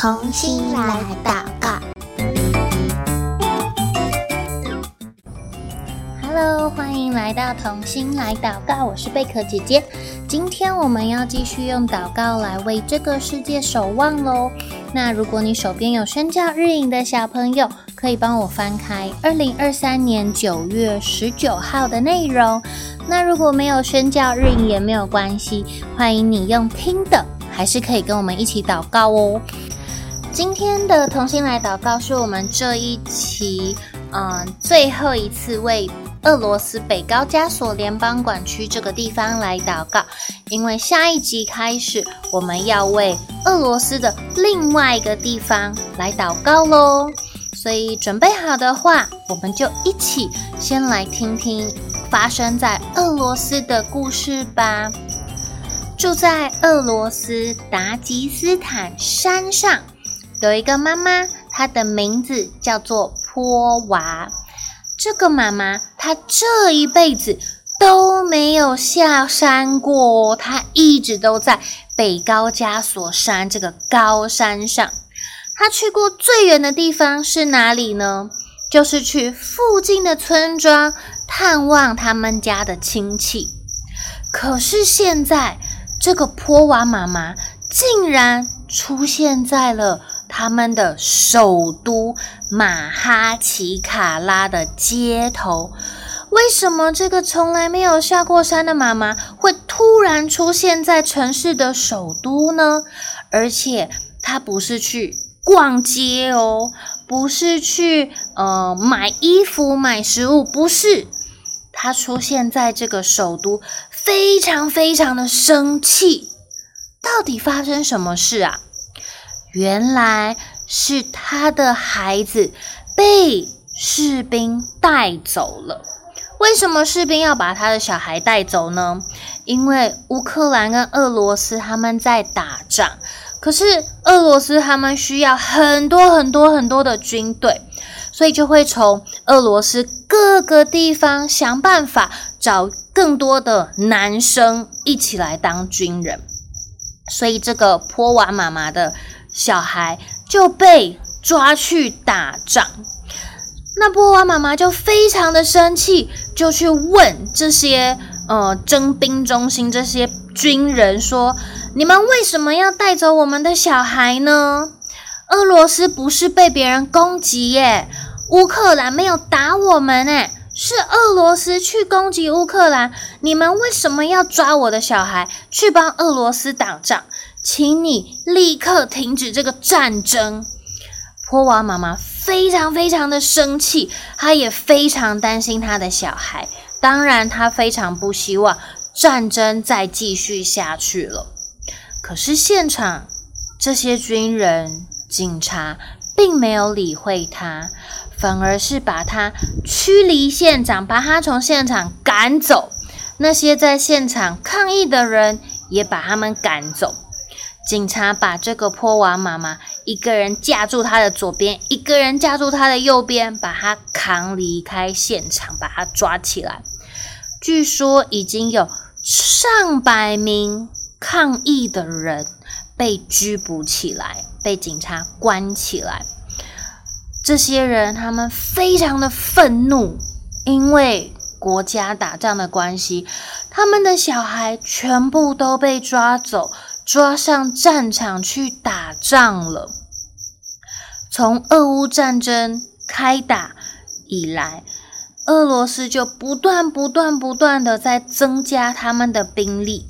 童心来祷告。Hello，欢迎来到童心来祷告，我是贝壳姐姐。今天我们要继续用祷告来为这个世界守望喽。那如果你手边有宣教日影的小朋友，可以帮我翻开二零二三年九月十九号的内容。那如果没有宣教日影也没有关系，欢迎你用听的，还是可以跟我们一起祷告哦。今天的同心来祷告是我们这一期嗯最后一次为俄罗斯北高加索联邦管区这个地方来祷告，因为下一集开始我们要为俄罗斯的另外一个地方来祷告喽。所以准备好的话，我们就一起先来听听发生在俄罗斯的故事吧。住在俄罗斯达吉斯坦山上，有一个妈妈，她的名字叫做波娃。这个妈妈她这一辈子都没有下山过，她一直都在北高加索山这个高山上。她去过最远的地方是哪里呢？就是去附近的村庄探望他们家的亲戚。可是现在，这个波娃妈妈竟然出现在了他们的首都马哈奇卡拉的街头。为什么这个从来没有下过山的妈妈会突然出现在城市的首都呢？而且，她不是去。逛街哦，不是去呃买衣服、买食物，不是。他出现在这个首都，非常非常的生气。到底发生什么事啊？原来是他的孩子被士兵带走了。为什么士兵要把他的小孩带走呢？因为乌克兰跟俄罗斯他们在打仗。可是俄罗斯他们需要很多很多很多的军队，所以就会从俄罗斯各个地方想办法找更多的男生一起来当军人。所以这个泼娃妈妈的小孩就被抓去打仗。那波娃妈妈就非常的生气，就去问这些呃征兵中心这些军人说。你们为什么要带走我们的小孩呢？俄罗斯不是被别人攻击耶，乌克兰没有打我们诶，是俄罗斯去攻击乌克兰。你们为什么要抓我的小孩去帮俄罗斯打仗？请你立刻停止这个战争！波娃妈妈非常非常的生气，她也非常担心她的小孩，当然她非常不希望战争再继续下去了。可是现场这些军人、警察并没有理会他，反而是把他驱离现场，把他从现场赶走。那些在现场抗议的人也把他们赶走。警察把这个波娃妈妈一个人架住他的左边，一个人架住他的右边，把他扛离开现场，把他抓起来。据说已经有上百名。抗议的人被拘捕起来，被警察关起来。这些人他们非常的愤怒，因为国家打仗的关系，他们的小孩全部都被抓走，抓上战场去打仗了。从俄乌战争开打以来，俄罗斯就不断、不断、不断的在增加他们的兵力。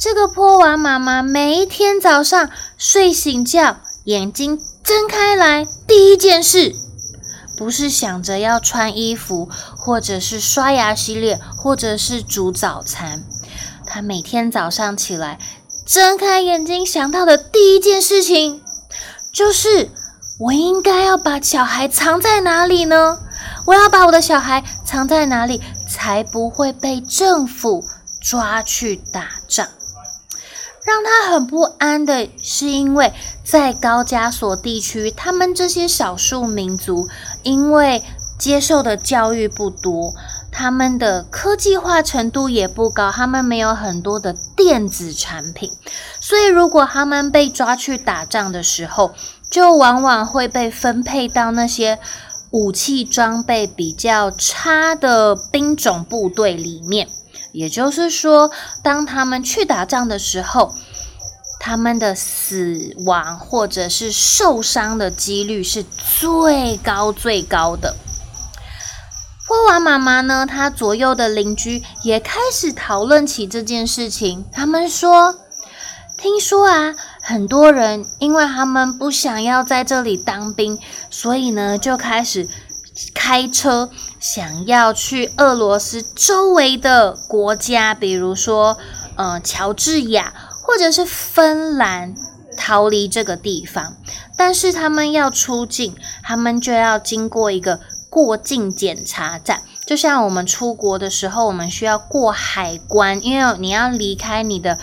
这个波娃妈妈每一天早上睡醒觉，眼睛睁开来，第一件事不是想着要穿衣服，或者是刷牙洗脸，或者是煮早餐。她每天早上起来，睁开眼睛想到的第一件事情，就是我应该要把小孩藏在哪里呢？我要把我的小孩藏在哪里，才不会被政府抓去打仗？让他很不安的是，因为在高加索地区，他们这些少数民族因为接受的教育不多，他们的科技化程度也不高，他们没有很多的电子产品，所以如果他们被抓去打仗的时候，就往往会被分配到那些武器装备比较差的兵种部队里面。也就是说，当他们去打仗的时候，他们的死亡或者是受伤的几率是最高最高的。波娃妈妈呢，她左右的邻居也开始讨论起这件事情。他们说：“听说啊，很多人因为他们不想要在这里当兵，所以呢，就开始开车想要去俄罗斯周围的国家，比如说，呃，乔治亚。”或者是芬兰逃离这个地方，但是他们要出境，他们就要经过一个过境检查站，就像我们出国的时候，我们需要过海关，因为你要离开你的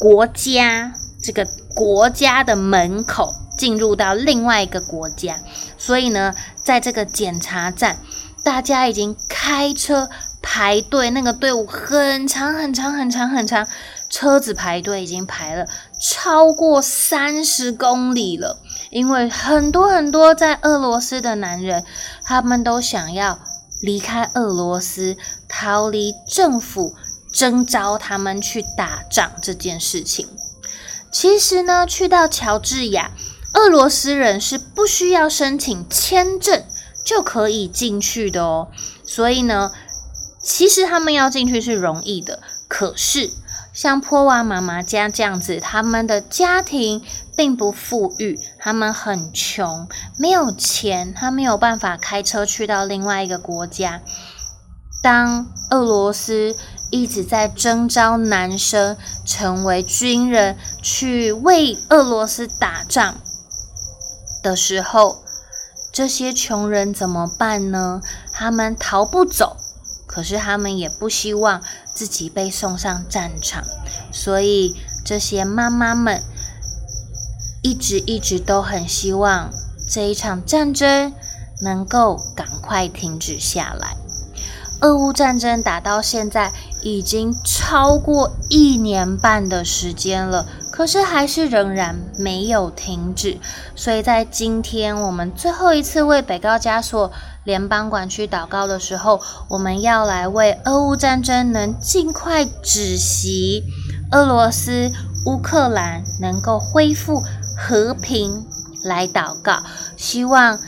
国家，这个国家的门口，进入到另外一个国家。所以呢，在这个检查站，大家已经开车排队，那个队伍很长很长很长很长。车子排队已经排了超过三十公里了，因为很多很多在俄罗斯的男人，他们都想要离开俄罗斯，逃离政府征召他们去打仗这件事情。其实呢，去到乔治亚，俄罗斯人是不需要申请签证就可以进去的哦。所以呢，其实他们要进去是容易的，可是。像坡娃妈妈家这样子，他们的家庭并不富裕，他们很穷，没有钱，他没有办法开车去到另外一个国家。当俄罗斯一直在征召男生成为军人，去为俄罗斯打仗的时候，这些穷人怎么办呢？他们逃不走。可是他们也不希望自己被送上战场，所以这些妈妈们一直一直都很希望这一场战争能够赶快停止下来。俄乌战争打到现在已经超过一年半的时间了，可是还是仍然没有停止。所以在今天我们最后一次为北高加索联邦管区祷告的时候，我们要来为俄乌战争能尽快止息，俄罗斯、乌克兰能够恢复和平来祷告。希望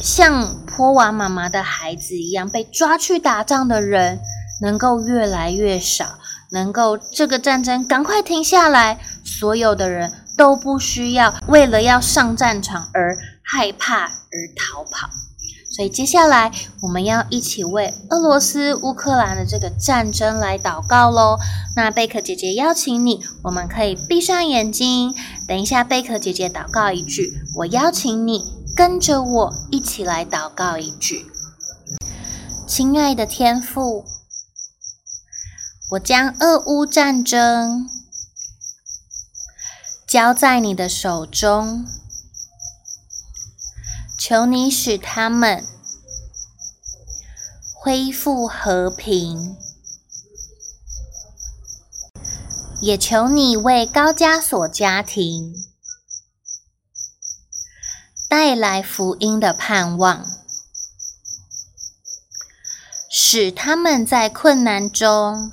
像波娃妈妈的孩子一样被抓去打仗的人能够越来越少，能够这个战争赶快停下来，所有的人都不需要为了要上战场而害怕而逃跑。所以接下来我们要一起为俄罗斯、乌克兰的这个战争来祷告喽。那贝壳姐姐邀请你，我们可以闭上眼睛。等一下，贝壳姐姐祷告一句，我邀请你跟着我一起来祷告一句。亲爱的天父，我将俄乌战争交在你的手中。求你使他们恢复和平，也求你为高加索家庭带来福音的盼望，使他们在困难中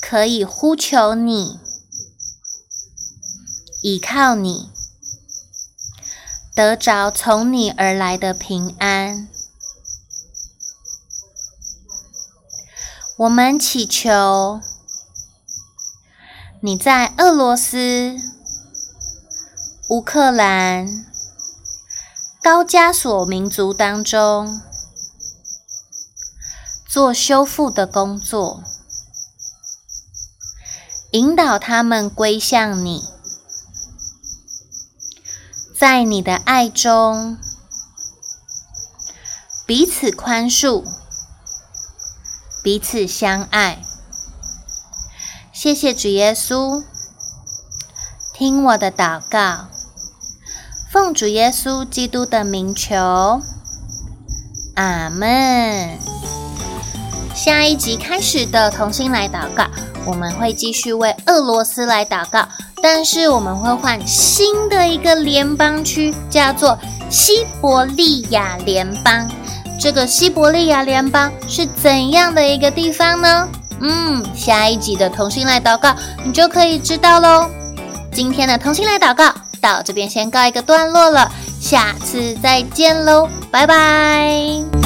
可以呼求你，倚靠你。得着从你而来的平安，我们祈求你在俄罗斯、乌克兰、高加索民族当中做修复的工作，引导他们归向你。在你的爱中，彼此宽恕，彼此相爱。谢谢主耶稣，听我的祷告，奉主耶稣基督的名求，阿门。下一集开始的同心来祷告，我们会继续为俄罗斯来祷告，但是我们会换新的一个联邦区，叫做西伯利亚联邦。这个西伯利亚联邦是怎样的一个地方呢？嗯，下一集的同心来祷告，你就可以知道喽。今天的同心来祷告到这边先告一个段落了，下次再见喽，拜拜。